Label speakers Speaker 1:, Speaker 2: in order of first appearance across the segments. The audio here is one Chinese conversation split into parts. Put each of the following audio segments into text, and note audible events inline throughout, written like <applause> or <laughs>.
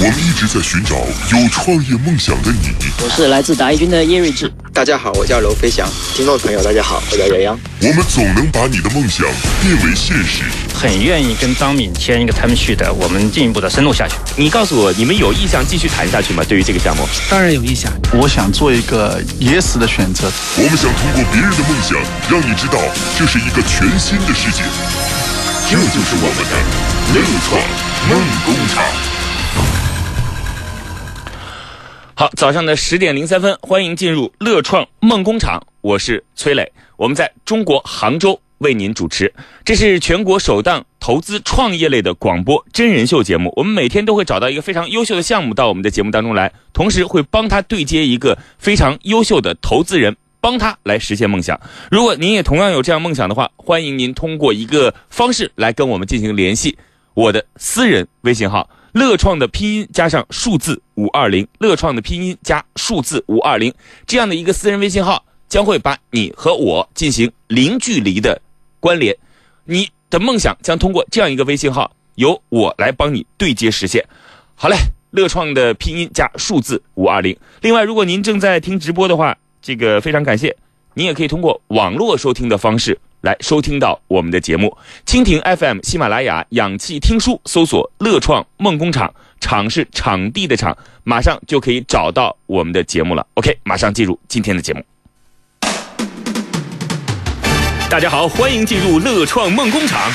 Speaker 1: 我们一直在寻找有创业梦想的你。
Speaker 2: 我是来自达一军的叶睿智。
Speaker 3: 大家好，我叫娄飞翔。听众朋友，大家好，我叫杨洋。
Speaker 1: 我们总能把你的梦想变为现实。
Speaker 4: 很愿意跟张敏签一个 term sheet，我们进一步的深入下去。
Speaker 5: 你告诉我，你们有意向继续谈下去吗？对于这个项目，
Speaker 2: 当然有意向。
Speaker 6: 我想做一个 yes 的选择。
Speaker 1: 我们想通过别人的梦想，让你知道这是一个全新的世界。这就是我们的乐创梦工厂。
Speaker 5: 好，早上的十点零三分，欢迎进入乐创梦工厂，我是崔磊，我们在中国杭州为您主持，这是全国首档投资创业类的广播真人秀节目。我们每天都会找到一个非常优秀的项目到我们的节目当中来，同时会帮他对接一个非常优秀的投资人，帮他来实现梦想。如果您也同样有这样梦想的话，欢迎您通过一个方式来跟我们进行联系，我的私人微信号。乐创的拼音加上数字五二零，乐创的拼音加数字五二零，这样的一个私人微信号将会把你和我进行零距离的关联，你的梦想将通过这样一个微信号由我来帮你对接实现。好嘞，乐创的拼音加数字五二零。另外，如果您正在听直播的话，这个非常感谢，您也可以通过网络收听的方式。来收听到我们的节目，蜻蜓 FM、喜马拉雅、氧气听书，搜索“乐创梦工厂”，场是场地的场，马上就可以找到我们的节目了。OK，马上进入今天的节目。大家好，欢迎进入乐创梦工厂。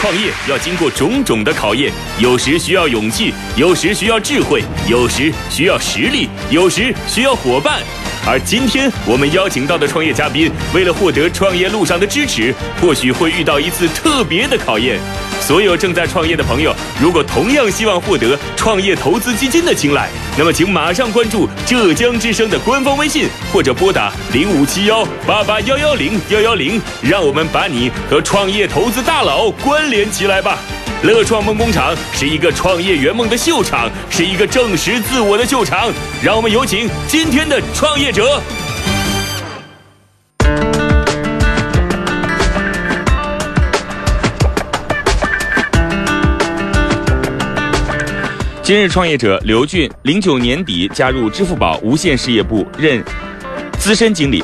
Speaker 5: 创业要经过种种的考验，有时需要勇气，有时需要智慧，有时需要实力，有时需要伙伴。而今天我们邀请到的创业嘉宾，为了获得创业路上的支持，或许会遇到一次特别的考验。所有正在创业的朋友，如果同样希望获得创业投资基金的青睐，那么请马上关注浙江之声的官方微信，或者拨打零五七幺八八幺幺零幺幺零，让我们把你和创业投资大佬关联起来吧。乐创梦工厂是一个创业圆梦的秀场，是一个证实自我的秀场。让我们有请今天的创业者。今日创业者刘俊，零九年底加入支付宝无线事业部任资深经理，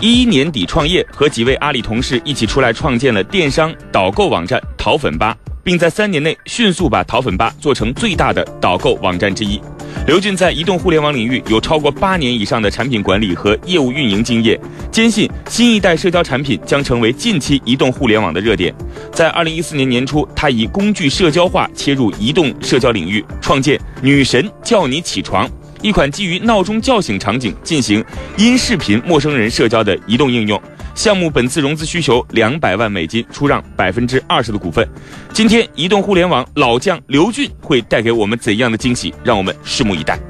Speaker 5: 一一年底创业，和几位阿里同事一起出来创建了电商导购网站淘粉吧。并在三年内迅速把淘粉吧做成最大的导购网站之一。刘俊在移动互联网领域有超过八年以上的产品管理和业务运营经验，坚信新一代社交产品将成为近期移动互联网的热点。在二零一四年年初，他以工具社交化切入移动社交领域，创建“女神叫你起床”一款基于闹钟叫醒场景进行音视频陌生人社交的移动应用。项目本次融资需求两百万美金，出让百分之二十的股份。今天，移动互联网老将刘俊会带给我们怎样的惊喜？让我们拭目以待。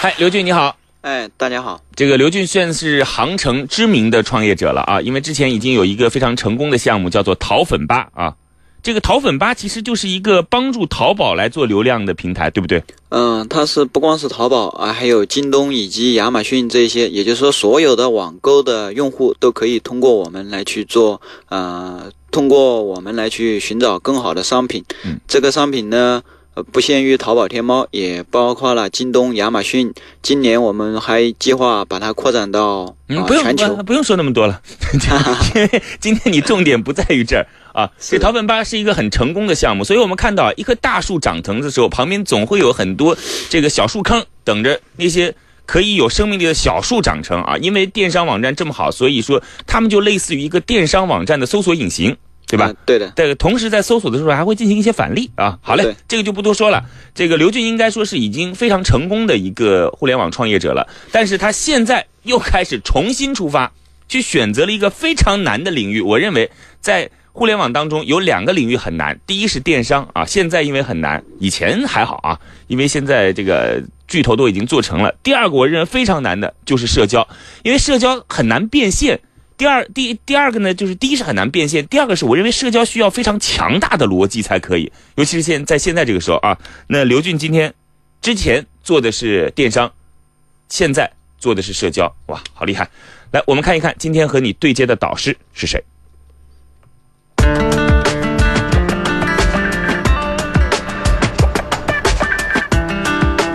Speaker 5: 嗨，刘俊，你好。
Speaker 3: 哎，大家好。
Speaker 5: 这个刘俊算是杭城知名的创业者了啊，因为之前已经有一个非常成功的项目，叫做淘粉吧啊。这个淘粉吧其实就是一个帮助淘宝来做流量的平台，对不对？
Speaker 3: 嗯，它是不光是淘宝啊，还有京东以及亚马逊这些，也就是说，所有的网购的用户都可以通过我们来去做，呃，通过我们来去寻找更好的商品。嗯，这个商品呢？呃，不限于淘宝、天猫，也包括了京东、亚马逊。今年我们还计划把它扩展到
Speaker 5: 嗯，不用不用说那么多了，<laughs> 因为 <laughs> 今天你重点不在于这儿啊。这淘粉吧是一个很成功的项目，所以我们看到一棵大树长成的时候，旁边总会有很多这个小树坑，等着那些可以有生命力的小树长成啊。因为电商网站这么好，所以说他们就类似于一个电商网站的搜索引擎。对吧？
Speaker 3: 对的。
Speaker 5: 这个同时在搜索的时候还会进行一些返利啊。好嘞，这个就不多说了。这个刘俊应该说是已经非常成功的一个互联网创业者了，但是他现在又开始重新出发，去选择了一个非常难的领域。我认为在互联网当中有两个领域很难，第一是电商啊，现在因为很难，以前还好啊，因为现在这个巨头都已经做成了。第二个我认为非常难的就是社交，因为社交很难变现。第二，第第二个呢，就是第一是很难变现，第二个是我认为社交需要非常强大的逻辑才可以，尤其是现在现在这个时候啊。那刘俊今天之前做的是电商，现在做的是社交，哇，好厉害！来，我们看一看今天和你对接的导师是谁。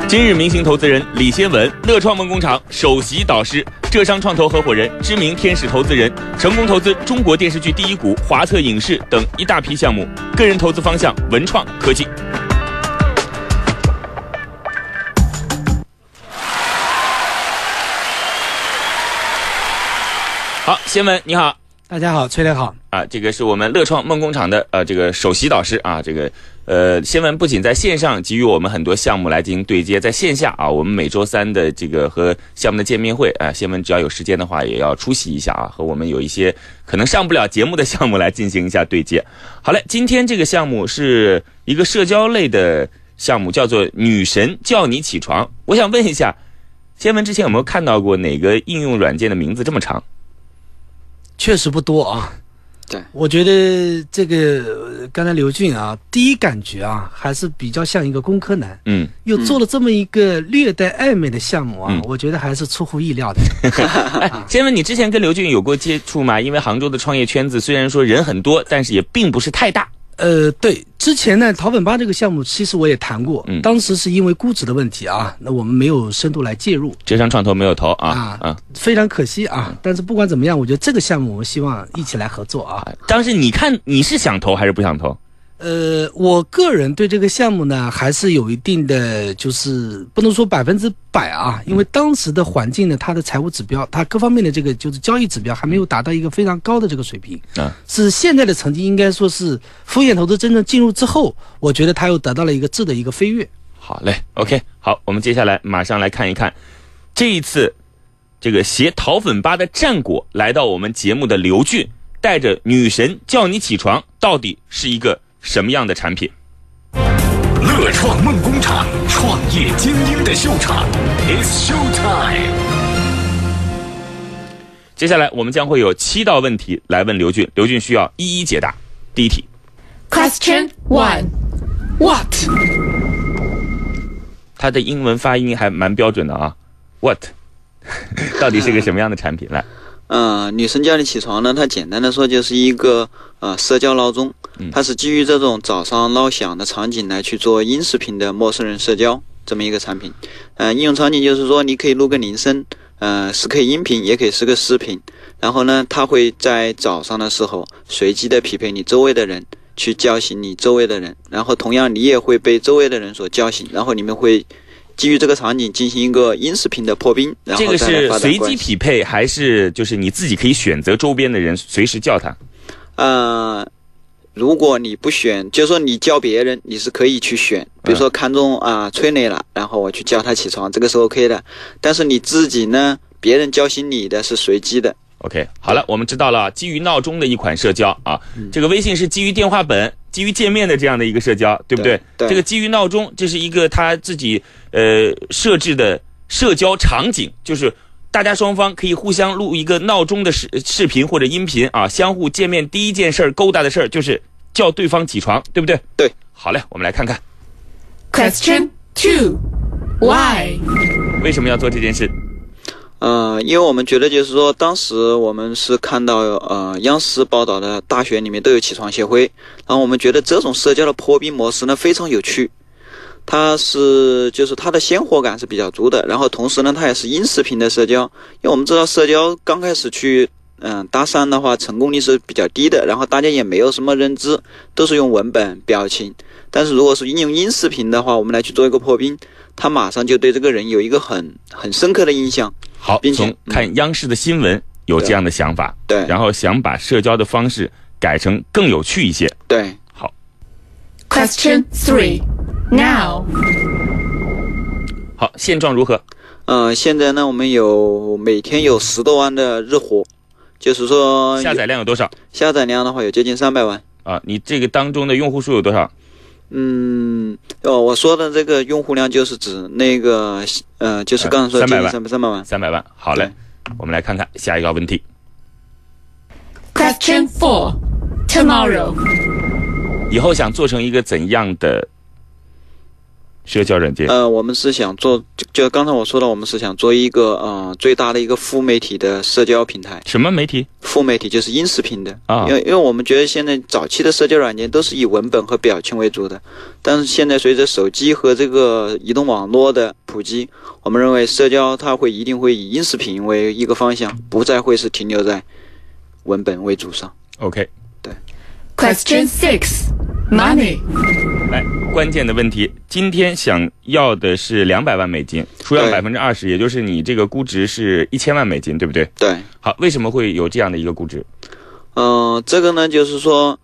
Speaker 5: 今日明星投资人李先文，乐创梦工厂首席导师，浙商创投合伙人，知名天使投资人，成功投资中国电视剧第一股、华策影视等一大批项目，个人投资方向文创科技。好，先文你好
Speaker 7: 大家好，崔磊好。
Speaker 5: 啊，这个是我们乐创梦工厂的呃这个首席导师啊，这个呃先文不仅在线上给予我们很多项目来进行对接，在线下啊，我们每周三的这个和项目的见面会啊，先文只要有时间的话也要出席一下啊，和我们有一些可能上不了节目的项目来进行一下对接。好嘞，今天这个项目是一个社交类的项目，叫做“女神叫你起床”。我想问一下，先文之前有没有看到过哪个应用软件的名字这么长？
Speaker 7: 确实不多啊。
Speaker 3: 对
Speaker 7: 我觉得这个呃刚才刘俊啊，第一感觉啊，还是比较像一个工科男，
Speaker 5: 嗯，
Speaker 7: 又做了这么一个略带暧昧的项目啊，
Speaker 5: 嗯
Speaker 7: 我觉得还是出乎意料的。<laughs>
Speaker 5: 哎，先问你之前跟刘俊有过接触吗？因为杭州的创业圈子虽然说人很多，但是也并不是太大。
Speaker 7: 呃，对，之前呢，淘粉吧这个项目，其实我也谈过，
Speaker 5: 嗯
Speaker 7: 当时是因为估值的问题啊，那我们没有深度来介入
Speaker 5: 浙商创投没有投啊
Speaker 7: 啊，
Speaker 5: 啊！
Speaker 7: 非常可惜啊。但是不管怎么样，我觉得这个项目我们希望一起来合作啊。
Speaker 5: 当时你看你是想投还是不想投？
Speaker 7: 呃，我个人对这个项目呢，还是有一定的，就是不能说百分之百啊，因为当时的环境呢，它的财务指标，它各方面的这个就是交易指标还没有达到一个非常高的这个水平。
Speaker 5: 啊，
Speaker 7: 是现在的成绩应该说是风险投资真正进入之后，我觉得它又得到了一个质的一个飞跃。
Speaker 5: 好嘞，OK，好，我们接下来马上来看一看这一次这个携淘粉吧的战果来到我们节目的刘俊，带着女神叫你起床，到底是一个什么样的产品？
Speaker 1: 乐创梦工厂，创业精英的秀场，It's show time。
Speaker 5: 接下来我们将会有七道问题来问刘俊，刘俊需要一一解答。第一题
Speaker 8: ，Question One，What？
Speaker 5: 他的英文发音还蛮标准的啊，What？<laughs> 到底是个什么样的产品？来，
Speaker 3: 呃，女生叫你起床呢，它简单的说就是一个呃社交闹钟，它是基于这种早上闹响的场景来去做音视频的陌生人社交这么一个产品。呃，应用场景就是说你可以录个铃声，呃，是可以音频，也可以是个视频。然后呢，它会在早上的时候随机的匹配你周围的人，去叫醒你周围的人，然后同样你也会被周围的人所叫醒，然后你们会基于这个场景进行一个音视频的破冰，然后这个
Speaker 5: 是随机。匹配，还是就是你自己可以选择周边的人随时叫他？
Speaker 3: 呃，如果你不选，就是说你叫别人，你是可以去选，比如说看中啊、催泪了，然后我去叫他起床，这个是 OK 的。但是你自己呢，别人叫醒你的是随机的。
Speaker 5: OK，好了，我们知道了，基于闹钟的一款社交啊，这个微信是基于电话本、基于界面的这样的一个社交，对不对？
Speaker 3: 对对
Speaker 5: 这个基于闹钟，这是一个他自己呃设置的社交场景，就是大家双方可以互相录一个闹钟的视视频或者音频啊，相互见面第一件事儿勾搭的事儿就是叫对方起床，对不对？
Speaker 3: 对。
Speaker 5: 好嘞，我们来看看
Speaker 8: Question two, why？
Speaker 5: 为什么要做这件事。
Speaker 3: 呃，因为我们觉得就是说，当时我们是看到呃央视报道的大学里面都有起床协会，然后我们觉得这种社交的破冰模式呢非常有趣，它是就是它的鲜活感是比较足的，然后同时呢它也是音视频的社交，因为我们知道社交刚开始去嗯搭讪的话成功率是比较低的，然后大家也没有什么认知，都是用文本表情，但是如果是应用音视频的话，我们来去做一个破冰，他马上就对这个人有一个很很深刻的印象。
Speaker 5: 好，
Speaker 3: 并且
Speaker 5: 从看央视的新闻有这样的想法，
Speaker 3: 对
Speaker 5: 然后想把社交的方式改成更有趣一些。
Speaker 3: 对，好
Speaker 8: Question three, Now.
Speaker 5: 好，现状如何？
Speaker 3: 呃，现在呢，我们有每天有十多万的日活，就是说
Speaker 5: 下载量有多少
Speaker 3: 下载量的话有接近三百万。
Speaker 5: 啊？你这个当中的用户数有多少？
Speaker 3: 嗯，哦，我说的这个用户量就是指那个，呃，就是刚才说
Speaker 5: 呃300万
Speaker 3: 三百三百万。
Speaker 5: 三百万。好嘞，我们来看看下一个问题。
Speaker 8: Question four, Tomorrow.
Speaker 5: 以后想做成一个怎样的社交软件？
Speaker 3: 呃，我们是想做，就就刚才我说的，我们是想做一个呃最大的一个副媒体的社交平台。
Speaker 5: 什么媒体？
Speaker 3: 副媒体就是音视频的
Speaker 5: 啊
Speaker 3: 因为因为我们觉得现在早期的社交软件都是以文本和表情为主的，但是现在随着手机和这个移动网络的普及，我们认为社交它会一定会以音视频为一个方向，不再会是停留在文本为主上。
Speaker 5: OK，
Speaker 8: Question six, Money.
Speaker 5: 来，关键的问题，今天想要的是两百万美金，出让百
Speaker 3: 对
Speaker 5: 分之二十，也就是你这个估值是一千万美金，对不对？
Speaker 3: 对，
Speaker 5: 好，为什么会有这样的一个估值？
Speaker 3: 嗯、这个呢，就是说，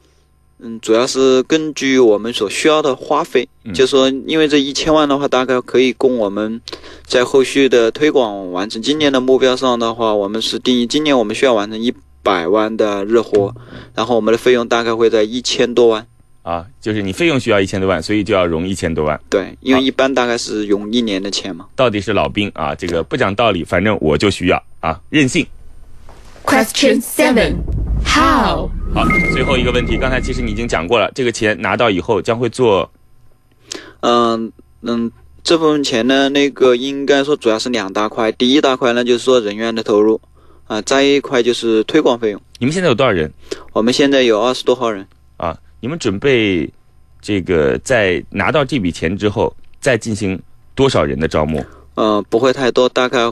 Speaker 3: 嗯，主要是根据我们所需要的花费，
Speaker 5: 嗯
Speaker 3: 就是说，因为这一千万的话，大概可以供我们在后续的推广完成。今年的目标上的话，我们是定义今年我们需要完成一百万的日活，然后我们的费用大概会在一千多万。
Speaker 5: 啊，就是你费用需要一千多万，所以就要融一千多万。
Speaker 3: 对，因为一般大概是融一年的钱嘛。
Speaker 5: 到底是老兵啊，这个不讲道理，反正我就需要啊，任性。
Speaker 8: Question seven, how？
Speaker 5: 好，最后一个问题，刚才其实你已经讲过了，这个钱拿到以后将会做
Speaker 3: 嗯嗯，这部分钱呢，那个应该说主要是两大块。第一大块呢，就是说人员的投入啊、再一块就是推广费用。
Speaker 5: 你们现在有多少人
Speaker 3: 我们现在有二十多号人。
Speaker 5: 啊？你们准备这个在拿到这笔钱之后，再进行多少人的招募？
Speaker 3: 呃，不会太多，大概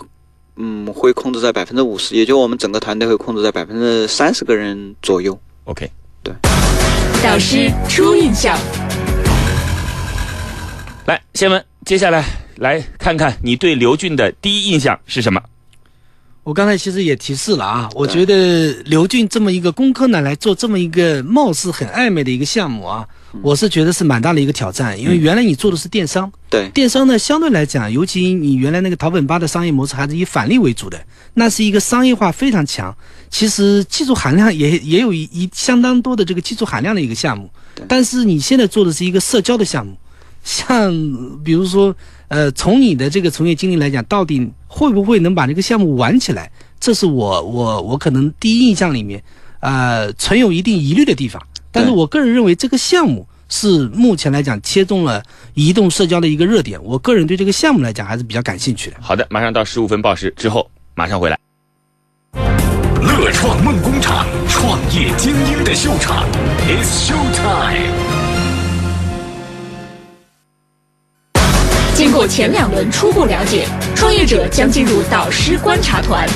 Speaker 3: 嗯会控制在百分之五十，也就我们整个团队会控制在百分之三十个人左右。
Speaker 5: OK，对
Speaker 8: 导师初印象。
Speaker 5: 来，先文，接下来来看看你对刘俊的第一印象是什么？
Speaker 7: 我刚才其实也提示了啊，我觉得刘俊这么一个工科男来做这么一个貌似很暧昧的一个项目啊，我是觉得是蛮大的一个挑战，因为原来你做的是电商，
Speaker 3: 对，
Speaker 7: 电商呢相对来讲，尤其你原来那个淘本吧的商业模式还是以返利为主的，那是一个商业化非常强，其实技术含量也 <laughs> 也有一一相当多的这个技术含量的一个项目，但是你现在做的是一个社交的项目，像比如说，呃，从你的这个从业经历来讲，到底会不会能把这个项目玩起来？这是我我我可能第一印象里面，呃，存有一定疑虑的地方。但是我个人认为这个项目是目前来讲切中了移动社交的一个热点，我个人对这个项目来讲还是比较感兴趣的。
Speaker 5: 好的，马上到十五分报时之后，马上回来。
Speaker 1: 乐创梦工厂，创业精英的秀场，It's Show Time。
Speaker 8: 经过前两轮初步了解，创业者将进入导师观察团。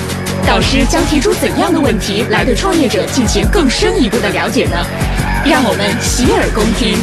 Speaker 8: 导师将提出怎样的问题来对创业者进行更深一步的了解呢？让我们洗耳恭听。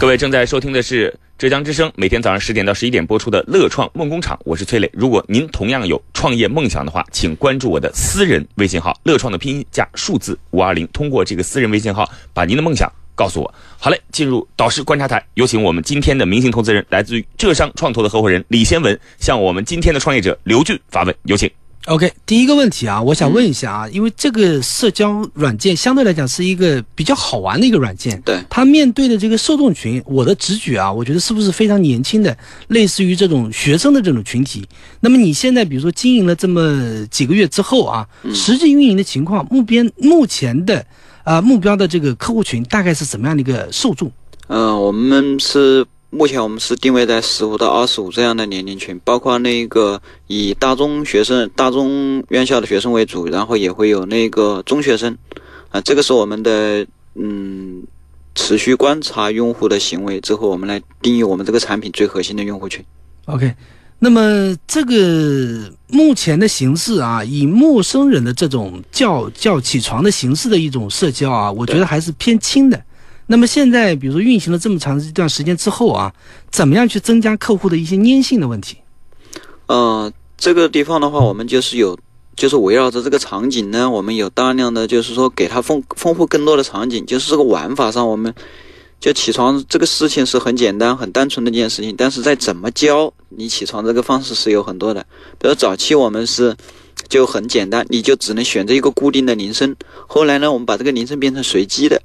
Speaker 5: 各位正在收听的是浙江之声每天早上十点到十一点播出的《乐创梦工厂》，我是崔磊。如果您同样有创业梦想的话，请关注我的私人微信号“乐创”的拼音加数字五二零，通过这个私人微信号把您的梦想告诉我。好嘞，进入导师观察台，有请我们今天的明星投资人，来自于浙商创投的合伙人李先文，向我们今天的创业者刘俊发问，有请。
Speaker 7: OK，第一个问题啊，我想问一下啊，因为这个社交软件相对来讲是一个比较好玩的一个软件，
Speaker 3: 对
Speaker 7: 它面对的这个受众群，我的直觉啊，我觉得是不是非常年轻的，类似于这种学生的这种群体？那么你现在比如说经营了这么几个月之后啊，实际运营的情况，目边目前的啊、目标的这个客户群大概是怎么样的一个受众？
Speaker 3: 嗯、我们是目前我们是定位在十五到二十五这样的年龄群，包括那个以大中学生、大中院校的学生为主，然后也会有那个中学生，啊、这个是我们的嗯持续观察用户的行为之后，我们来定义我们这个产品最核心的用户群。
Speaker 7: OK，那么这个目前的形式啊，以陌生人的这种叫叫起床的形式的一种社交啊，我觉得还是偏轻的。那么现在，比如说运行了这么长一段时间之后啊，怎么样去增加客户的一些粘性的问题？
Speaker 3: 呃，这个地方的话，我们就是有，就是围绕着这个场景呢，我们有大量的，就是说给它丰丰富更多的场景，就是这个玩法上，我们就起床这个事情是很简单、很单纯的一件事情，但是在怎么教你起床这个方式是有很多的。比如早期我们是就很简单，你就只能选择一个固定的铃声，后来呢，我们把这个铃声变成随机的，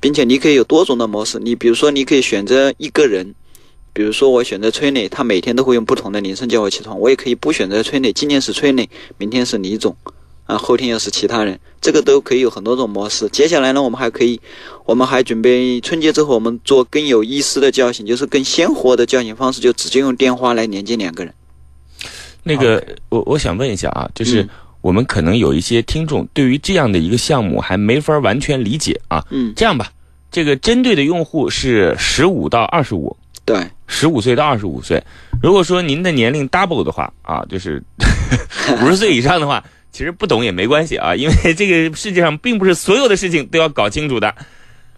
Speaker 3: 并且你可以有多种的模式，你比如说你可以选择一个人。比如说，我选择崔磊，他每天都会用不同的铃声叫我起床。我也可以不选择崔磊，今天是崔磊，明天是李总，啊，后天又是其他人，这个都可以有很多种模式。接下来呢，我们还可以，我们还准备春节之后，我们做更有意思的叫醒，就是更鲜活的叫醒方式，就直接用电话来连接两个人。
Speaker 5: 那个，我我想问一下啊，就是
Speaker 3: 嗯
Speaker 5: 我们可能有一些听众对于这样的一个项目还没法完全理解啊。
Speaker 3: 嗯，
Speaker 5: 这样吧，这个针对的用户是十五到二十五，
Speaker 3: 对，
Speaker 5: 十五岁到二十五岁。如果说您的年龄 double 的话啊，就是 <laughs> 五十岁以上的话，其实不懂也没关系啊，<laughs> 因为这个世界上并不是所有的事情都要搞清楚的。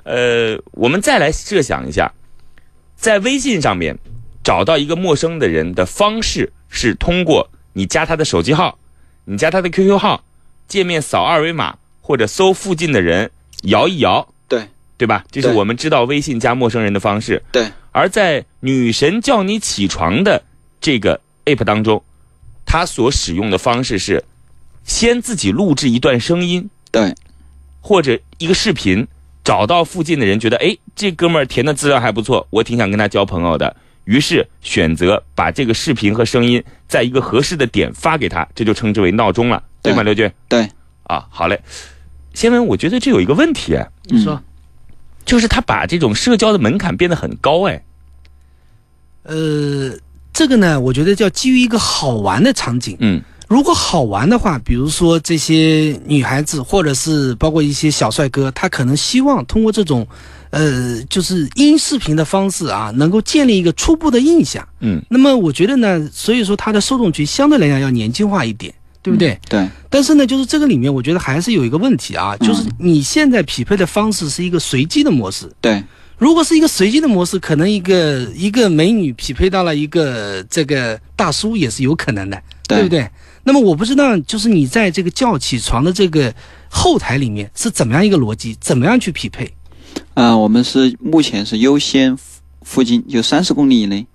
Speaker 5: 呃，我们再来设想一下，在微信上面找到一个陌生的人的方式是通过你加他的手机号，你加他的 QQ 号，界面扫二维码或者搜附近的人摇一摇，
Speaker 3: 对，
Speaker 5: 对吧？这是我们知道微信加陌生人的方式。
Speaker 3: 对，
Speaker 5: 而在女神叫你起床的这个 app 当中，它所使用的方式是先自己录制一段声音，
Speaker 3: 对，
Speaker 5: 或者一个视频，找到附近的人，觉得哎，这哥们儿填的资料还不错，我挺想跟他交朋友的。于是选择把这个视频和声音在一个合适的点发给他，这就称之为闹钟了，对吗？刘军
Speaker 3: 对，
Speaker 5: 啊，好嘞。先文，我觉得这有一个问题，哎
Speaker 7: 你说，
Speaker 5: 就是他把这种社交的门槛变得很高，哎，
Speaker 7: 呃，这个呢，我觉得叫基于一个好玩的场景。
Speaker 5: 嗯
Speaker 7: 如果好玩的话，比如说这些女孩子，或者是包括一些小帅哥，他可能希望通过这种，呃，就是音视频的方式啊，能够建立一个初步的印象。
Speaker 5: 嗯
Speaker 7: 那么我觉得呢，所以说它的受众群相对来讲要年轻化一点，对不对？
Speaker 3: 对，
Speaker 7: 但是呢，就是这个里面，我觉得还是有一个问题啊，就是你现在匹配的方式是一个随机的模式。
Speaker 3: 对，
Speaker 7: 如果是一个随机的模式，可能一个一个美女匹配到了一个这个大叔也是有可能的，
Speaker 3: 对
Speaker 7: 对不对？那么我不知道，就是你在这个叫起床的这个后台里面是怎么样一个逻辑，怎么样去匹配？
Speaker 3: 啊、我们是目前是优先附附近，就三十公里以内，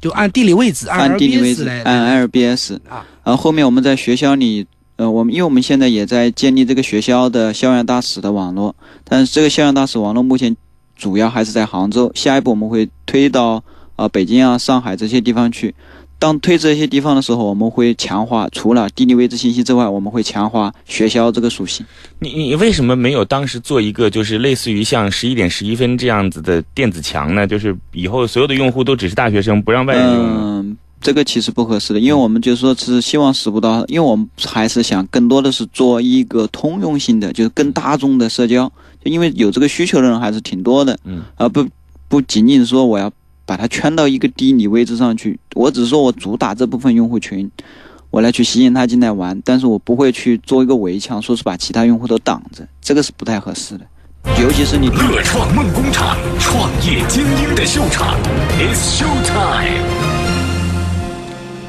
Speaker 7: 就按地理位置，
Speaker 3: 按地理位置，
Speaker 7: 来
Speaker 3: 按 LBS。
Speaker 7: 啊，
Speaker 3: 然后后面我们在学校里，呃，我们因为我们现在也在建立这个学校的校园大使的网络，但是这个校园大使网络目前主要还是在杭州，下一步我们会推到啊、呃北京啊、上海这些地方去。当推这些地方的时候，我们会强化除了地理位置信息之外，我们会强化学校这个属性。
Speaker 5: 你你为什么没有当时做一个就是类似于像十一点十一分这样子的电子墙呢？就是以后所有的用户都只是大学生，不让外人用？
Speaker 3: 嗯，这个其实不合适的，因为我们就是说是希望使不到，因为我们还是想更多的是做一个通用性的，就是更大众的社交，就因为有这个需求的人还是挺多的，
Speaker 5: 嗯，
Speaker 3: 而不不仅仅说我要把它圈到一个地理位置上去，我只是说我主打这部分用户群，我来去吸引他进来玩，但是我不会去做一个围墙，说是把其他用户都挡着，这个是不太合适的，尤其是你
Speaker 1: 乐创梦工厂，创业精英的秀场，It's show time。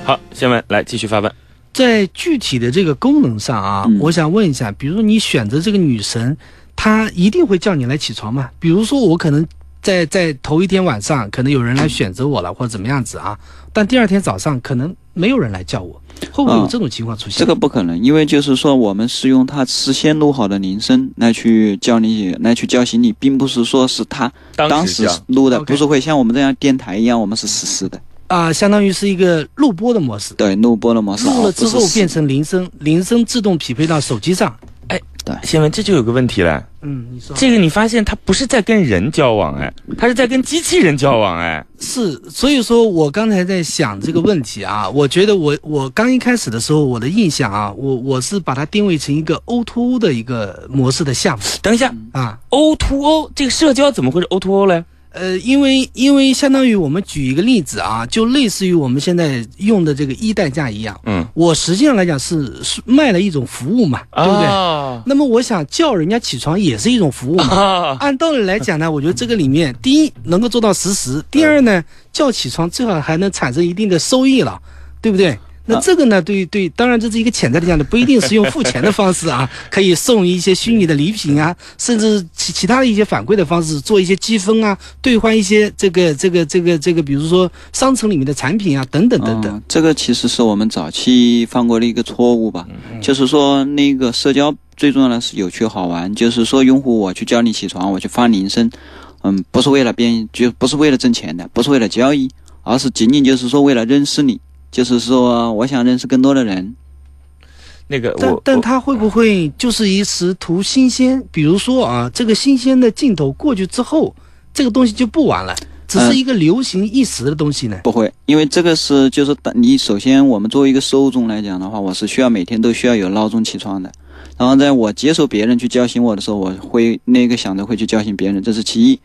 Speaker 5: 好，下面来继续发问。
Speaker 7: 在具体的这个功能上啊，
Speaker 3: 嗯
Speaker 7: 我想问一下，比如说你选择这个女神，她一定会叫你来起床吗？比如说我可能在在头一天晚上，可能有人来选择我了，或者怎么样子啊，但第二天早上可能没有人来叫我，会不会有
Speaker 3: 啊
Speaker 7: 这种情况出现？
Speaker 3: 这个不可能，因为就是说我们是用他事先录好的铃声来去叫你，来去叫醒你，并不是说是他当时录的，不是会像我们这样电台一样，我们是实时的，
Speaker 7: 啊、相当于是一个录播的模式，
Speaker 3: 对，录播的模式。
Speaker 7: 录了之后变成铃声，铃声自动匹配到手机上。
Speaker 5: 先文，这就有个问题了。
Speaker 7: 嗯，你说
Speaker 5: 这个你发现他不是在跟人交往，哎，他是在跟机器人交往，哎。
Speaker 7: 是，所以说我刚才在想这个问题啊，我觉得我我刚一开始的时候，我的印象啊，我我是把它定位成一个 O to O 的一个模式的项目
Speaker 5: 等一下
Speaker 7: 啊
Speaker 5: ，，O to O 这个社交怎么会是 O to O 嘞？
Speaker 7: 呃，因为因为相当于我们举一个例子啊，就类似于我们现在用的这个一代驾一样，
Speaker 5: 嗯，
Speaker 7: 我实际上来讲是是卖了一种服务嘛，对不对？
Speaker 5: 啊
Speaker 7: 那么我想叫人家起床也是一种服务嘛。
Speaker 5: 啊，
Speaker 7: 按道理来讲呢，我觉得这个里面，第一能够做到实时，第二呢，叫起床最好还能产生一定的收益了，对不对？那这个呢，对对，当然这是一个潜在的讲的，不一定是用付钱的方式啊，可以送一些虚拟的礼品啊，甚至其其他的一些反馈的方式，做一些积分啊，兑换一些这个这个这个这个，比如说商城里面的产品啊，等等等等。
Speaker 3: 嗯，这个其实是我们早期犯过的一个错误吧，就是说那个社交最重要的是有趣好玩，就是说用户我去叫你起床，我去发铃声，嗯，不是为了变，就不是为了挣钱的，不是为了交易，而是仅仅就是说为了认识你，就是说我想认识更多的人。
Speaker 5: 那个
Speaker 7: 但但他会不会就是一时图新鲜？比如说啊，这个新鲜的镜头过去之后，这个东西就不玩了，只是一个流行一时的东西呢？
Speaker 3: 不会，因为这个是就是当你首先我们作为一个受众来讲的话，我是需要每天都需要有闹钟起床的。然后在我接受别人去叫醒我的时候，我会那个想着会去叫醒别人，这是其一。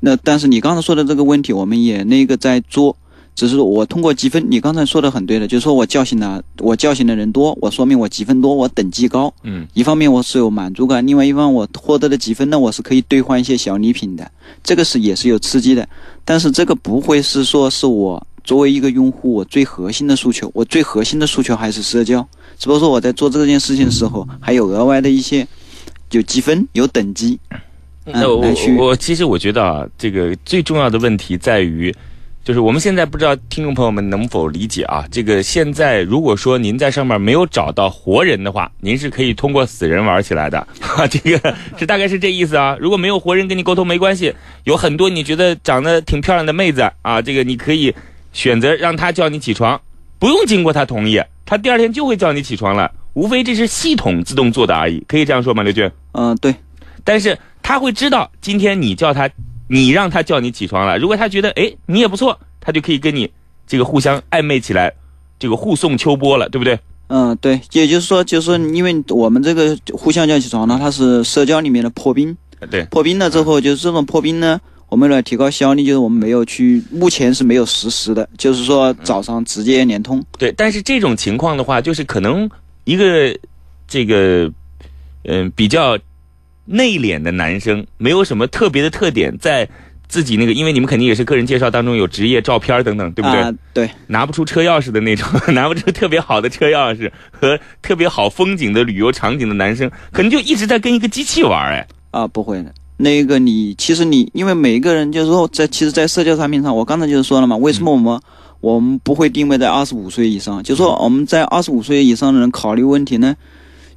Speaker 3: 那但是你刚才说的这个问题，我们也那个在做，只是我通过积分，你刚才说的很对的，就是说我叫醒了我叫醒的人多，我说明我积分多，我等级高。
Speaker 5: 嗯，
Speaker 3: 一方面我是有满足感，另外一方面我获得的积分呢，我是可以兑换一些小礼品的，这个是也是有刺激的。但是这个不会是说是我作为一个用户我最核心的诉求，我最核心的诉求还是社交。只不过说我在做这件事情的时候，还有额外的一些有积分、有等级，
Speaker 5: 那我我其实我觉得啊，这个最重要的问题在于，就是我们现在不知道听众朋友们能否理解啊？这个现在如果说您在上面没有找到活人的话，您是可以通过死人玩起来的，哈，<laughs> 这个是大概是这意思啊。如果没有活人跟你沟通没关系，有很多你觉得长得挺漂亮的妹子啊，这个你可以选择让她叫你起床，不用经过她同意，她第二天就会叫你起床了，无非这是系统自动做的而已，可以这样说吗，刘军？
Speaker 3: 嗯、对，
Speaker 5: 但是他会知道今天你叫他，你让他叫你起床了。如果他觉得哎你也不错，他就可以跟你这个互相暧昧起来，这个互送秋波了，对不对？
Speaker 3: 嗯，对，也就是说，就是说因为我们这个互相叫起床呢，它是社交里面的破冰，
Speaker 5: 对，
Speaker 3: 破冰了之后，就是这种破冰呢，我们来提高效率，就是我们没有去，目前是没有实时的，就是说早上直接连通。
Speaker 5: 对。但是这种情况的话，就是可能一个这个嗯、比较内敛的男生，没有什么特别的特点，在自己那个，因为你们肯定也是个人介绍当中有职业照片等等，对不对？
Speaker 3: 啊，对，
Speaker 5: 拿不出车钥匙的那种，<laughs> 拿不出特别好的车钥匙和特别好风景的旅游场景的男生，可能就一直在跟一个机器玩哎。
Speaker 3: 啊，不会的。那个你其实你，因为每一个人就是说在，其实，在社交产品上，我刚才就是说了嘛，为什么我们、我们不会定位在二十五岁以上？就说我们在二十五岁以上的人考虑问题呢，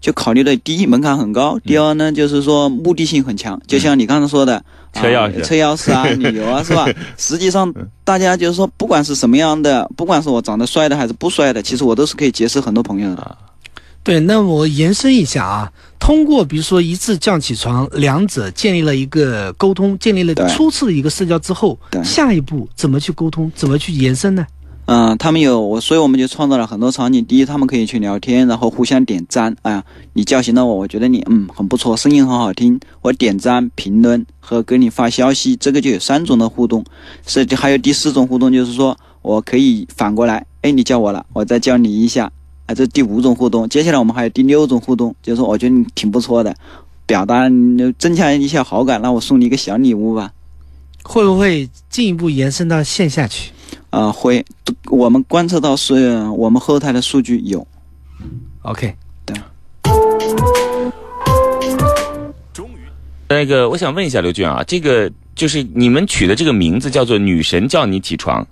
Speaker 3: 就考虑的第一门槛很高，第二呢就是说目的性很强，就像你刚才说的，
Speaker 5: 车钥匙
Speaker 3: 啊、车钥匙啊，<laughs> 旅游啊，是吧？<laughs> 实际上大家就是说，不管是什么样的，不管是我长得帅的还是不帅的，其实我都是可以结识很多朋友的。
Speaker 7: 对，那我延伸一下啊，通过比如说一次叫起床，两者建立了一个沟通，建立了初次的一个社交之后，下一步怎么去沟通，怎么去延伸呢？
Speaker 3: 嗯，他们有我，所以我们就创造了很多场景。第一，他们可以去聊天，然后互相点赞。哎呀，你叫醒了我，我觉得你嗯很不错，声音很好听。我点赞、评论和给你发消息，这个就有三种的互动。是，还有第四种互动，就是说我可以反过来，哎，你叫我了，我再叫你一下。哎，这第五种互动。接下来我们还有第六种互动，就是说我觉得你挺不错的，表达增强一下好感，那我送你一个小礼物吧。
Speaker 7: 会不会进一步延伸到线下去？
Speaker 3: 啊、会，我们观测到是我们后台的数据有。
Speaker 7: OK，对
Speaker 5: 那个，我想问一下刘俊啊，这个就是你们取的这个名字叫做“女神叫你起床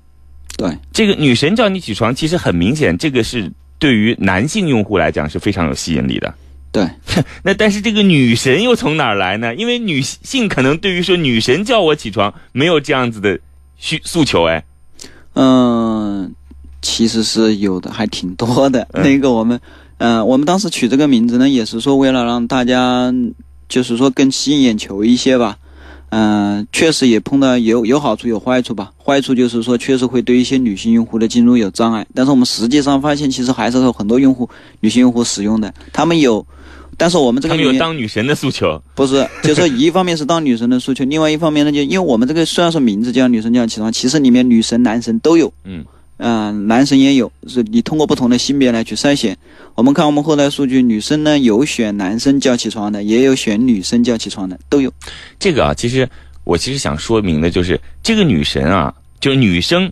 Speaker 3: 对，”，
Speaker 5: 这个“女神叫你起床”其实很明显，这个是对于男性用户来讲是非常有吸引力的。
Speaker 3: 对，<laughs>
Speaker 5: 那但是这个女神又从哪儿来呢？因为女性可能对于说女神叫我起床没有这样子的需诉求，哎，
Speaker 3: 嗯，其实是有的，还挺多的。
Speaker 5: 嗯
Speaker 3: 那个我们，呃，我们当时取这个名字呢，也是说为了让大家，就是说更吸引眼球一些吧。嗯、确实也碰到有有好处有坏处吧。坏处就是说，确实会对一些女性用户的进入有障碍。但是我们实际上发现，其实还是有很多用户女性用户使用的，他们有，但是我们这个里面
Speaker 5: 当女神的诉求。
Speaker 3: 不是，就是说一方面是当女神的诉求，另外一方面呢，就因为我们这个虽然说名字叫女神叫起床，其实里面女神、男神都有。
Speaker 5: 嗯，
Speaker 3: 嗯、男神也有，是你通过不同的性别来去筛选。我们看我们后台数据，女生呢有选男生叫起床的，也有选女生叫起床的，都有。
Speaker 5: 这个啊，其实我其实想说明的就是，这个女神啊，就是女生，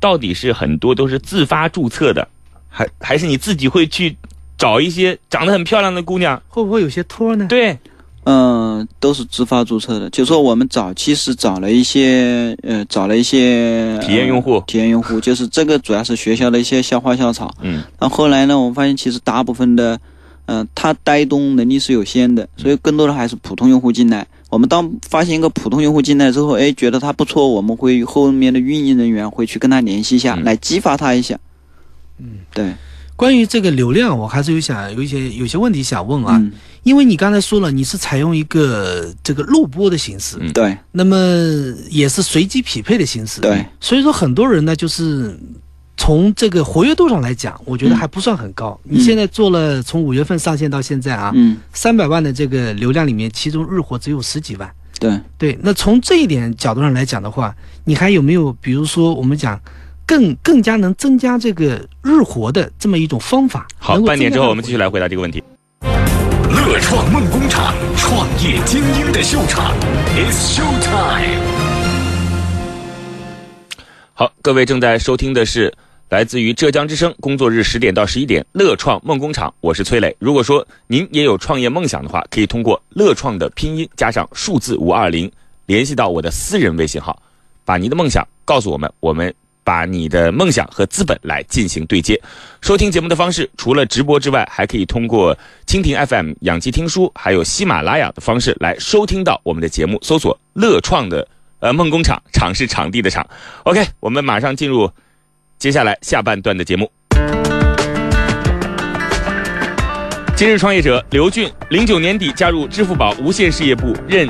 Speaker 5: 到底是很多都是自发注册的，还还是你自己会去找一些长得很漂亮的姑娘？
Speaker 7: 会不会有些托呢？
Speaker 5: 对，
Speaker 3: 嗯、都是自发注册的。就说我们早期是找了一些，呃，找了一些
Speaker 5: 体验用户
Speaker 3: 呃体验用户就是这个主要是学校的一些校花校草。
Speaker 5: 嗯，
Speaker 3: 然后后来呢，我们发现其实大部分的，嗯、它带动能力是有限的，所以更多的还是普通用户进来。我们当发现一个普通用户进来之后，哎，觉得他不错，我们会后面的运营人员会去跟他联系一下，
Speaker 5: 嗯
Speaker 3: 来激发他一下。嗯，对，
Speaker 7: 关于这个流量，我还是有想有一些有些问题想问啊，
Speaker 3: 嗯，
Speaker 7: 因为你刚才说了，你是采用一个这个录播的形式，
Speaker 5: 嗯
Speaker 3: 对。
Speaker 7: 那么也是随机匹配的形式，
Speaker 3: 对，
Speaker 7: 所以说很多人呢，就是从这个活跃度上来讲，我觉得还不算很高。你现在做了从五月份上线到现在啊，
Speaker 3: 嗯，
Speaker 7: 三百万的这个流量里面，其中日活只有十几万。
Speaker 3: 对，
Speaker 7: 对，那从这一点角度上来讲的话，你还有没有，比如说我们讲更更加能增加这个日活的这么一种方法？
Speaker 5: 好，半点之后我们继续来回答这个问题。
Speaker 1: 乐创梦工厂，创业精英的秀场，It's Show Time。
Speaker 5: 好，各位正在收听的是来自于浙江之声，工作日十点到十一点，乐创梦工厂，我是崔磊。如果说您也有创业梦想的话，可以通过乐创的拼音加上数字五二零，联系到我的私人微信号，把您的梦想告诉我们，我们把你的梦想和资本来进行对接。收听节目的方式，除了直播之外，还可以通过蜻蜓 FM、养鸡听书，还有喜马拉雅的方式来收听到我们的节目。搜索“乐创”的呃梦工厂，场是场地的场。OK，我们马上进入接下来下半段的节目。今日创业者刘俊，零九年底加入支付宝无线事业部任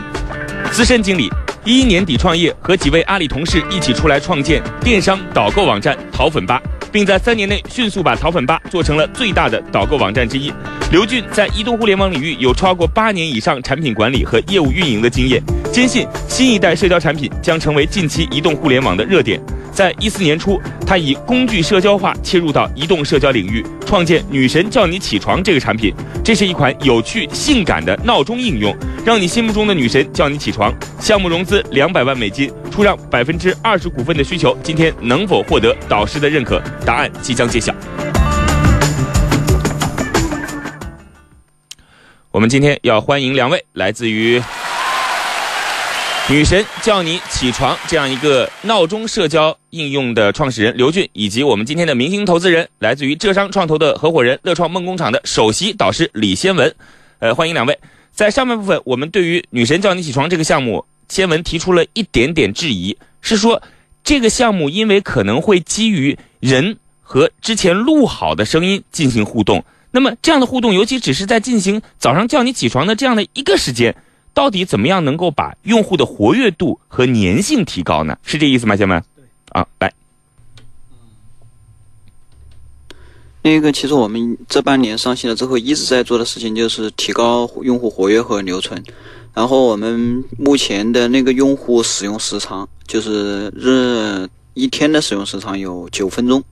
Speaker 5: 资深经理，一一年底创业，和几位阿里同事一起出来创建电商导购网站淘粉吧，并在三年内迅速把淘粉吧做成了最大的导购网站之一。刘俊在移动互联网领域有超过八年以上产品管理和业务运营的经验，坚信新一代社交产品将成为近期移动互联网的热点。在一四年初，他以工具社交化切入到移动社交领域，创建“女神叫你起床”这个产品。这是一款有趣、性感的闹钟应用，让你心目中的女神叫你起床。项目融资两百万美金，出让百分之二十股份的需求，今天能否获得导师的认可？答案即将揭晓。我们今天要欢迎两位来自于女神叫你起床这样一个闹钟社交应用的创始人刘俊，以及我们今天的明星投资人，来自于浙商创投的合伙人乐创梦工厂的首席导师李先文。呃，欢迎两位。在上半部分，我们对于女神叫你起床这个项目，先文提出了一点点质疑，是说这个项目因为可能会基于人和之前录好的声音进行互动，那么这样的互动，尤其只是在进行早上叫你起床的这样的一个时间。到底怎么样能够把用户的活跃度和粘性提高呢？是这意思吗，先文？对。啊，来，
Speaker 3: 那个其实我们这半年上线了之后，一直在做的事情就是提高用户活跃和留存。然后我们目前的那个用户使用时长，就是日一天的使用时长有九分钟，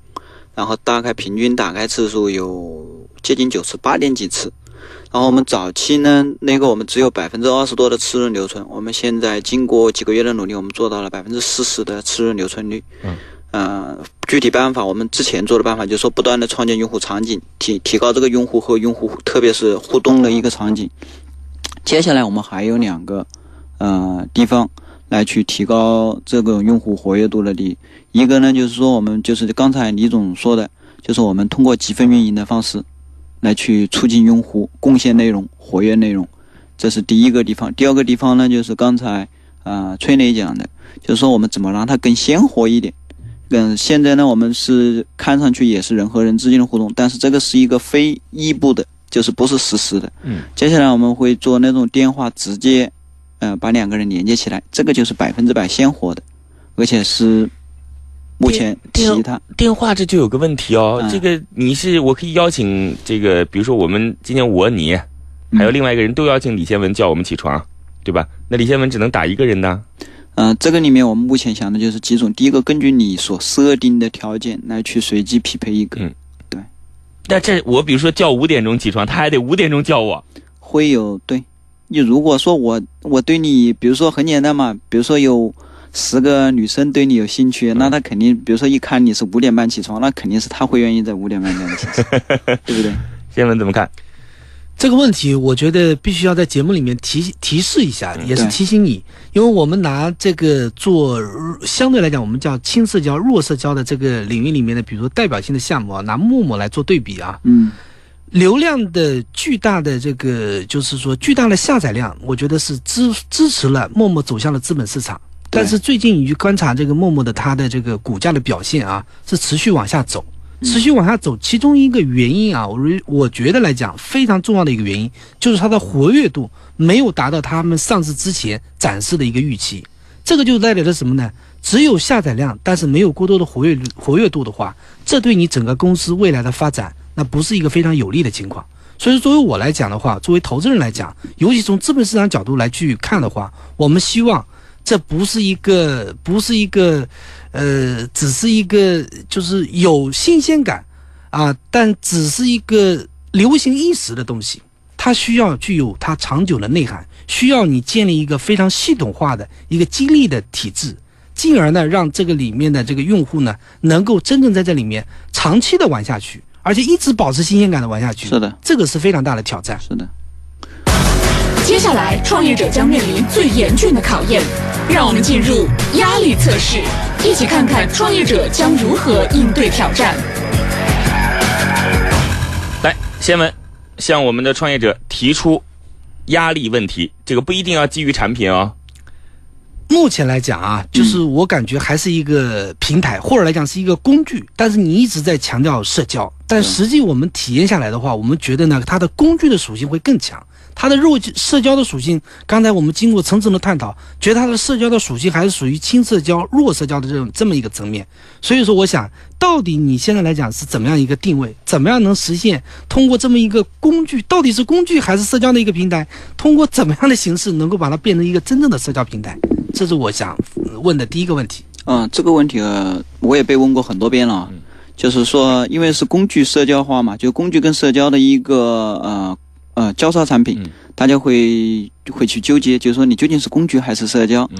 Speaker 3: 然后大概平均打开次数有接近九十，八点几次。然后我们早期呢，那个我们只有百分之二十多的次日留存，我们现在经过几个月的努力，我们做到了百分之四十的次日留存率。
Speaker 5: 嗯。
Speaker 3: 呃，具体办法，我们之前做的办法就是说，不断的创建用户场景，提提高这个用户和用户，特别是互动的一个场景。接下来我们还有两个呃地方来去提高这个用户活跃度的力。一个呢，就是说我们就是刚才李总说的，就是我们通过积分运营的方式。来去促进用户贡献内容、活跃内容，这是第一个地方。第二个地方呢，就是刚才啊、呃、崔磊讲的，就是说我们怎么让它更鲜活一点。嗯，现在呢，我们是看上去也是人和人之间的互动，但是这个是一个非异步的，就是不是实时的。
Speaker 5: 嗯。
Speaker 3: 接下来我们会做那种电话直接，呃，把两个人连接起来，这个就是百分之百鲜活的，而且是目前其他
Speaker 5: 电话这就有个问题哦，
Speaker 3: 嗯
Speaker 5: 这个你是我可以邀请这个，比如说我们今天我你，还有另外一个人都邀请李先文叫我们起床，对吧？那李先文只能打一个人呢。
Speaker 3: 嗯、这个里面我们目前想的就是几种，第一个根据你所设定的条件来去随机匹配一个，
Speaker 5: 嗯那这我比如说叫五点钟起床，他还得五点钟叫我。
Speaker 3: 会有对。你如果说我我对你，比如说很简单嘛，比如说有十个女生对你有兴趣，那她肯定，比如说一看你是五点半起床，那肯定是她会愿意在五点半这样起床，<laughs> 对不对？
Speaker 5: 先文怎么看？
Speaker 7: 这个问题，我觉得必须要在节目里面提提示一下，也是提醒你，因为我们拿这个做相对来讲，我们叫轻社交、弱社交的这个领域里面的，比如说代表性的项目啊，拿陌陌来做对比啊，
Speaker 3: 嗯
Speaker 7: 流量的巨大的这个，就是说巨大的下载量，我觉得是支支持了陌陌走向了资本市场。
Speaker 3: 对
Speaker 7: 但是最近你去观察这个陌陌的它的这个股价的表现啊，是持续往下走。持续往下走，其中一个原因啊，我我觉得来讲非常重要的一个原因，就是它的活跃度没有达到他们上市之前展示的一个预期。这个就代表着什么呢？只有下载量，但是没有过多的活跃活跃度的话，这对你整个公司未来的发展，那不是一个非常有利的情况。所以说，作为我来讲的话，作为投资人来讲，尤其从资本市场角度来去看的话，我们希望这不是一个，不是一个，呃，只是一个就是有新鲜感啊，但只是一个流行一时的东西，它需要具有它长久的内涵。需要你建立一个非常系统化的一个激励的体制，进而呢，让这个里面的这个用户呢，能够真正在这里面长期的玩下去，而且一直保持新鲜感的玩下去。
Speaker 3: 是的，
Speaker 7: 这个是非常大的挑战。
Speaker 3: 是的。
Speaker 8: 接下来，创业者将面临最严峻的考验，让我们进入压力测试，一起看看创业者将如何应对挑战。
Speaker 5: 来，先文向我们的创业者提出。压力问题，这个不一定要基于产品哦。
Speaker 7: 目前来讲啊，就是我感觉还是一个平台，或者来讲是一个工具。但是你一直在强调社交，但实际我们体验下来的话，我们觉得呢，它的工具的属性会更强。它的弱社交的属性，刚才我们经过层层的探讨，觉得它的社交的属性还是属于轻社交、弱社交的这种这么一个层面。所以说，我想到底你现在来讲是怎么样一个定位？怎么样能实现通过这么一个工具？到底是工具还是社交的一个平台？通过怎么样的形式能够把它变成一个真正的社交平台？这是我想问的第一个问题。
Speaker 3: 嗯，这个问题我也被问过很多遍了，就是说，因为是工具社交化嘛，就工具跟社交的一个呃。呃，交叉产品，大家会会去纠结，就是说你究竟是工具还是社交？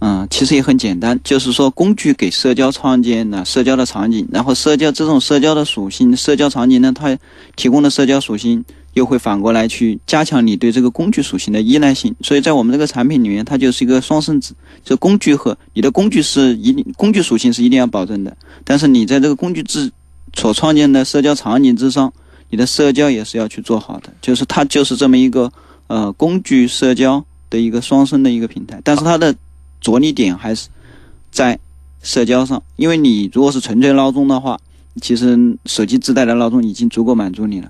Speaker 3: 嗯，其实也很简单，就是说工具给社交创建了社交的场景，然后社交这种社交的属性，社交场景呢，它提供的社交属性又会反过来去加强你对这个工具属性的依赖性。所以在我们这个产品里面，它就是一个双生子，就工具和你的工具是一定工具属性是一定要保证的，但是你在这个工具之所创建的社交场景之上。你的社交也是要去做好的，就是它就是这么一个呃工具社交的一个双生的一个平台，但是它的着力点还是在社交上，因为你如果是纯粹闹钟的话，其实手机自带的闹钟已经足够满足你了。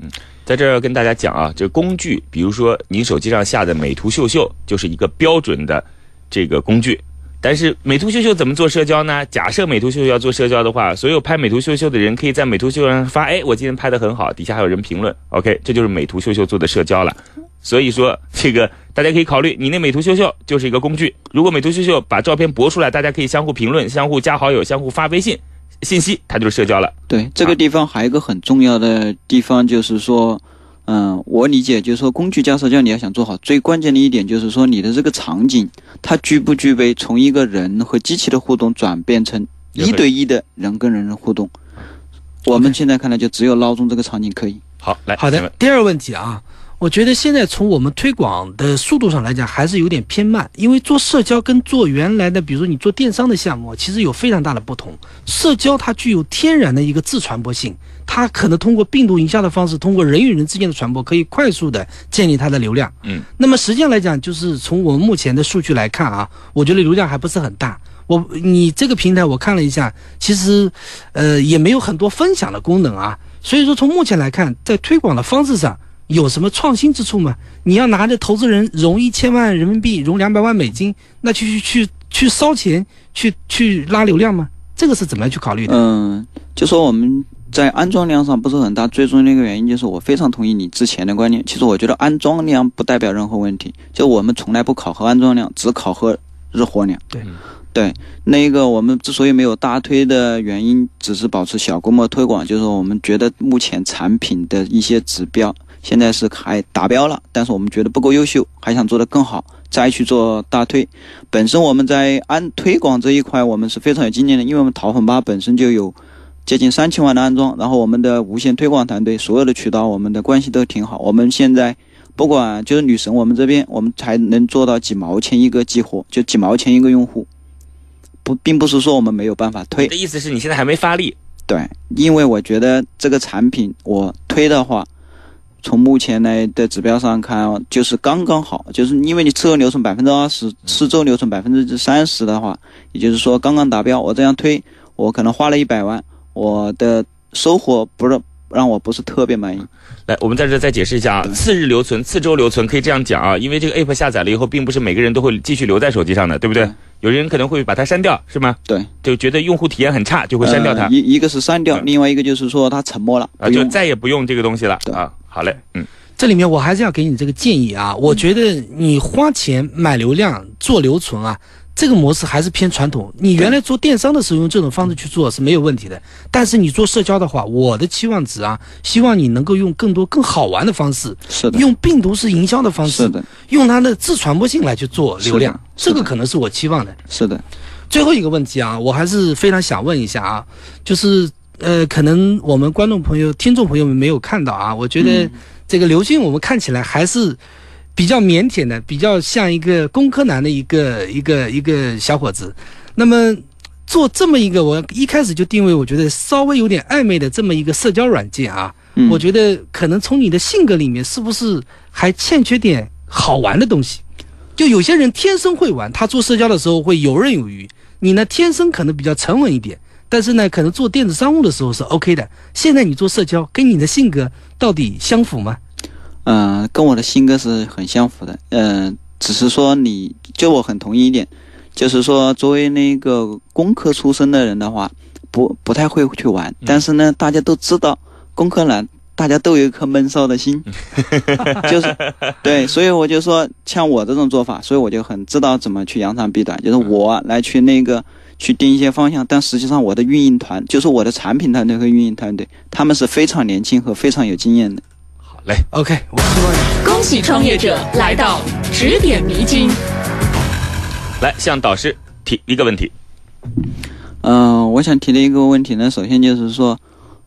Speaker 5: 嗯，在这儿要跟大家讲啊，这工具，比如说您手机上下的美图秀秀就是一个标准的这个工具。但是美图秀秀怎么做社交呢？假设美图秀秀要做社交的话，所有拍美图秀秀的人可以在美图秀秀上发，哎，我今天拍的很好，底下还有人评论，OK，这就是美图秀秀做的社交了。所以说，这个大家可以考虑，你那美图秀秀就是一个工具。如果美图秀秀把照片博出来，大家可以相互评论、相互加好友、相互发微信信息，它就是社交了。
Speaker 3: 对，这个地方还有一个很重要的地方就是说。嗯，我理解就是说，工具加社交你要想做好，最关键的一点就是说，你的这个场景它具不具备从一个人和机器的互动转变成一对一的人跟人的互动？我们现在看来就只有闹钟这个场景可以。
Speaker 5: 好，来，
Speaker 7: 好的，第二个问题啊。我觉得现在从我们推广的速度上来讲，还是有点偏慢。因为做社交跟做原来的，比如说你做电商的项目，其实有非常大的不同。社交它具有天然的一个自传播性，它可能通过病毒营销的方式，通过人与人之间的传播，可以快速的建立它的流量。
Speaker 5: 嗯。
Speaker 7: 那么实际上来讲，就是从我们目前的数据来看啊，我觉得流量还不是很大。我你这个平台我看了一下，其实，呃，也没有很多分享的功能啊。所以说从目前来看，在推广的方式上。有什么创新之处吗？你要拿着投资人融一千万人民币，融两百万美金，那去去去去烧钱，去去拉流量吗？这个是怎么样去考虑的？
Speaker 3: 嗯，就说我们在安装量上不是很大，最重要的一个原因就是我非常同意你之前的观念。其实我觉得安装量不代表任何问题，就我们从来不考核安装量，只考核日活量。
Speaker 7: 对，
Speaker 3: 对，那个我们之所以没有大推的原因，只是保持小规模推广，就是我们觉得目前产品的一些指标。现在是还达标了，但是我们觉得不够优秀，还想做得更好，再去做大推。本身我们在安推广这一块，我们是非常有经验的，因为我们淘粉吧本身就有接近三千万的安装，然后我们的无线推广团队，所有的渠道我们的关系都挺好。我们现在不管就是女神，我们这边我们才能做到几毛钱一个激活，就几毛钱一个用户，不，并不是说我们没有办法推。
Speaker 5: 的意思是你现在还没发力？
Speaker 3: 对，因为我觉得这个产品我推的话。从目前来的指标上看，就是刚刚好，就是因为你次周留存百分之二十，四周留存百分之三十的话，也就是说刚刚达标。我这样推，我可能花了一百万，我的收获不是让我不是特别满意。
Speaker 5: 来，我们在这再解释一下啊，次日留存、次周留存可以这样讲啊，因为这个 app 下载了以后，并不是每个人都会继续留在手机上的，对不对？
Speaker 3: 对
Speaker 5: 有人可能会把它删掉，是吗？
Speaker 3: 对，
Speaker 5: 就觉得用户体验很差，就会删掉它
Speaker 3: 呃、一一个是删掉，
Speaker 5: 嗯
Speaker 3: 另外一个就是说它沉默了，
Speaker 5: 啊，就再也不用这个东西了
Speaker 3: 对
Speaker 5: 啊。好嘞，嗯，
Speaker 7: 这里面我还是要给你这个建议啊，我觉得你花钱买流量做留存啊，这个模式还是偏传统。你原来做电商的时候用这种方式去做是没有问题的，但是你做社交的话，我的期望值啊，希望你能够用更多更好玩的方式，
Speaker 3: 是的，
Speaker 7: 用病毒式营销的方式
Speaker 3: 是，的，
Speaker 7: 用它的自传播性来去做流量，这个可能是我期望的。
Speaker 3: 是的，
Speaker 7: 最后一个问题啊，我还是非常想问一下啊，就是呃，可能我们观众朋友、听众朋友们没有看到啊，我觉得这个刘俊我们看起来还是比较腼腆的，比较像一个工科男的一个一个一个小伙子。那么做这么一个，我一开始就定位，我觉得稍微有点暧昧的这么一个社交软件啊，
Speaker 3: 嗯
Speaker 7: 我觉得可能从你的性格里面，是不是还欠缺点好玩的东西？就有些人天生会玩，他做社交的时候会游刃有余。你呢，天生可能比较沉稳一点，但是呢，可能做电子商务的时候是 OK 的。现在你做社交，跟你的性格到底相符吗？
Speaker 3: 嗯、跟我的性格是很相符的，嗯、只是说你就我很同意一点，就是说作为那个工科出身的人的话，不不太会去玩，但是呢，大家都知道工科男。大家都有一颗闷骚的心，<laughs> 就是对，所以我就说，像我这种做法，所以我就很知道怎么去扬长避短，就是我来去那个去定一些方向，但实际上我的运营团，就是我的产品团队和运营团队，他们是非常年轻和非常有经验的。
Speaker 5: 好嘞
Speaker 7: ，OK，我希望你
Speaker 8: 恭喜创业者来到指点迷津。
Speaker 5: 来向导师提一个问题。
Speaker 3: 嗯、我想提的一个问题呢，首先就是说，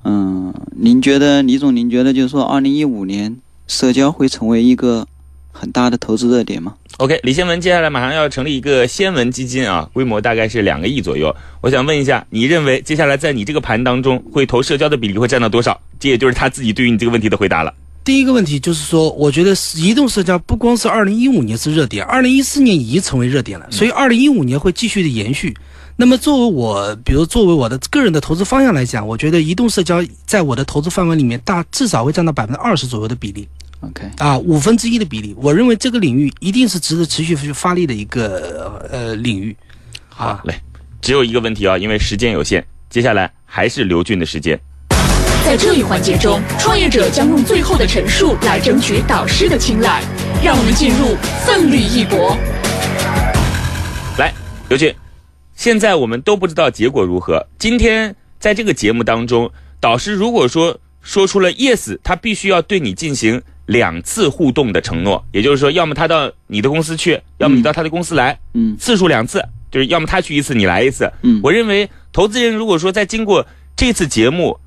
Speaker 3: 嗯、您觉得李总，您觉得就是说，二零一五年社交会成为一个很大的投资热点吗
Speaker 5: ？OK，李先文接下来马上要成立一个先文基金啊，规模大概是两个亿左右。我想问一下，你认为接下来在你这个盘当中会投社交的比例会占到多少？这也就是他自己对于你这个问题的回答了。
Speaker 7: 第一个问题就是说，我觉得移动社交不光是二零一五年是热点，二零一四年已经成为热点了，所以二零一五年会继续的延续。那么作为我，比如作为我的个人的投资方向来讲，我觉得移动社交在我的投资范围里面大至少会占到百分之二十左右的比例
Speaker 3: OK，
Speaker 7: 啊，五分之一的比例。我认为这个领域一定是值得持续去发力的一个呃领域。好，
Speaker 5: 来，只有一个问题啊，因为时间有限，接下来还是刘俊的时间。
Speaker 8: 在这一环节中，创业者将用最后的陈述来争取导师的青睐。让我们进入奋力一搏。
Speaker 5: 来，刘俊，现在我们都不知道结果如何。今天在这个节目当中，导师如果说说出了 yes，他必须要对你进行两次互动的承诺，也就是说，要么他到你的公司去，要么你到他的公司来，
Speaker 3: 嗯
Speaker 5: 次数两次，就是要么他去一次，你来一次。
Speaker 3: 嗯
Speaker 5: 我认为投资人如果说在经过这次节目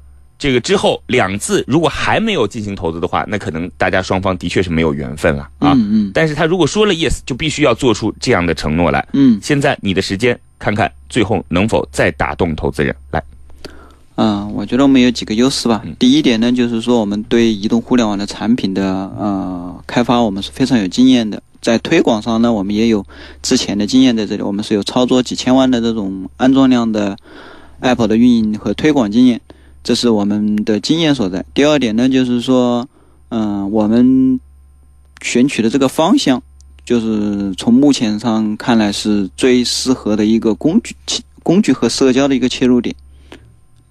Speaker 5: 这个之后两次，如果还没有进行投资的话，那可能大家双方的确是没有缘分了啊。
Speaker 3: 嗯嗯
Speaker 5: 但是他如果说了 yes，就必须要做出这样的承诺来。
Speaker 3: 嗯
Speaker 5: 现在你的时间，看看最后能否再打动投资人。来，
Speaker 3: 嗯、我觉得我们有几个优势吧。
Speaker 5: 嗯
Speaker 3: 第一点呢，就是说我们对移动互联网的产品的呃开发，我们是非常有经验的。在推广上呢，我们也有之前的经验在这里，我们是有操作几千万的这种安装量的 App 的运营和推广经验，这是我们的经验所在。第二点呢，就是说，嗯、我们选取的这个方向，就是从目前上看来是最适合的一个工具工具和社交的一个切入点。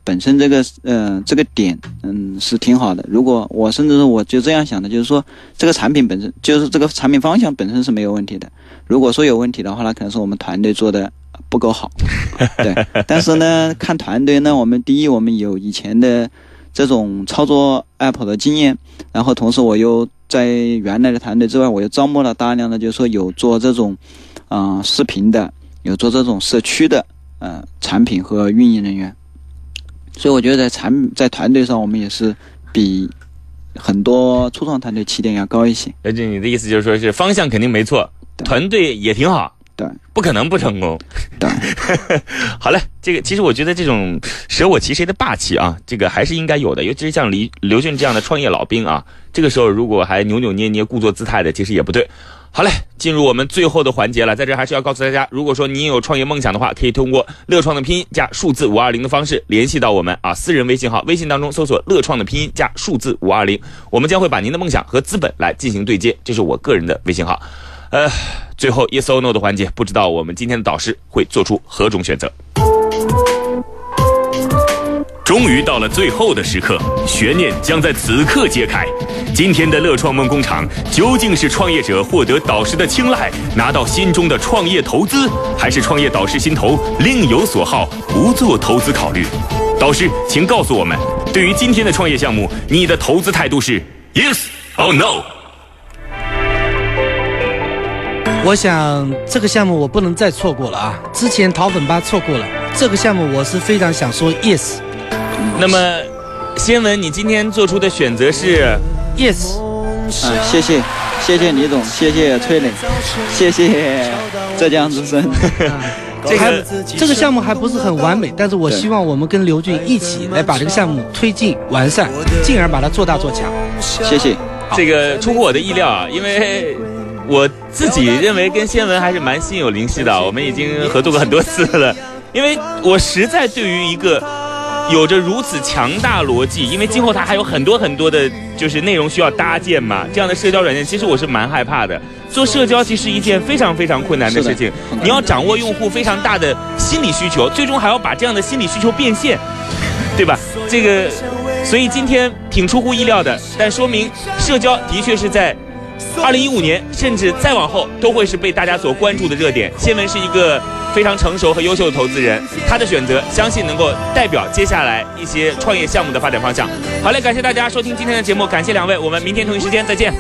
Speaker 3: 本身这个呃这个点嗯是挺好的。如果我甚至我就这样想的，就是说这个产品本身就是这个产品方向本身是没有问题的。如果说有问题的话，那可能是我们团队做的不够好。对，<laughs> 但是呢，看团队呢，我们第一我们有以前的这种操作 app 的经验，然后同时我又在原来的团队之外，我又招募了大量的，就是说有做这种啊、呃视频的，有做这种社区的呃产品和运营人员。所以我觉得在产在团队上，我们也是比很多初创团队起点要高一些。
Speaker 5: 刘俊，你的意思就是说是方向肯定没错，团队也挺好，
Speaker 3: 对，
Speaker 5: 不可能不成功。
Speaker 3: 对，<laughs>
Speaker 5: 好嘞，这个其实我觉得这种舍我其谁的霸气啊，这个还是应该有的，尤其是像李刘俊这样的创业老兵啊，这个时候如果还扭扭捏捏、故作姿态的，其实也不对。好嘞，进入我们最后的环节了，在这还是要告诉大家，如果说您有创业梦想的话，可以通过乐创的拼音加数字五二零的方式联系到我们啊，私人微信号，微信当中搜索乐创的拼音加数字五二零，我们将会把您的梦想和资本来进行对接，这是我个人的微信号。呃，最后 yes or no 的环节，不知道我们今天的导师会做出何种选择。
Speaker 1: 终于到了最后的时刻，悬念将在此刻揭开。今天的乐创梦工厂究竟是创业者获得导师的青睐，拿到心中的创业投资，还是创业导师心头另有所好，不做投资考虑？导师，请告诉我们，对于今天的创业项目，你的投资态度是 yes or no？
Speaker 7: 我想这个项目我不能再错过了啊！之前淘粉吧错过了，这个项目我是非常想说 yes。<laughs>
Speaker 5: 那么，先文，你今天做出的选择是
Speaker 7: yes。
Speaker 3: 啊，谢谢，谢谢李总，谢谢崔磊，谢谢浙江之声。<laughs>
Speaker 5: 这个
Speaker 7: 这个项目还不是很完美，但是我希望我们跟刘俊一起来把这个项目推进完善，进而把它做大做强。
Speaker 3: 谢谢。
Speaker 5: 这个出乎我的意料啊，因为。我自己认为跟先文还是蛮心有灵犀的，我们已经合作过很多次了。因为我实在对于一个有着如此强大逻辑，因为今后它还有很多很多的，就是内容需要搭建嘛，这样的社交软件，其实我是蛮害怕的。做社交其实一件非常非常困难的事情，你要掌握用户非常大的心理需求，最终还要把这样的心理需求变现，<laughs> 对吧？这个，所以今天挺出乎意料的，但说明社交的确是在。二零一五年，甚至再往后，都会是被大家所关注的热点。新闻是一个非常成熟和优秀的投资人，他的选择相信能够代表接下来一些创业项目的发展方向。好嘞，感谢大家收听今天的节目，感谢两位，我们明天同一时间再见。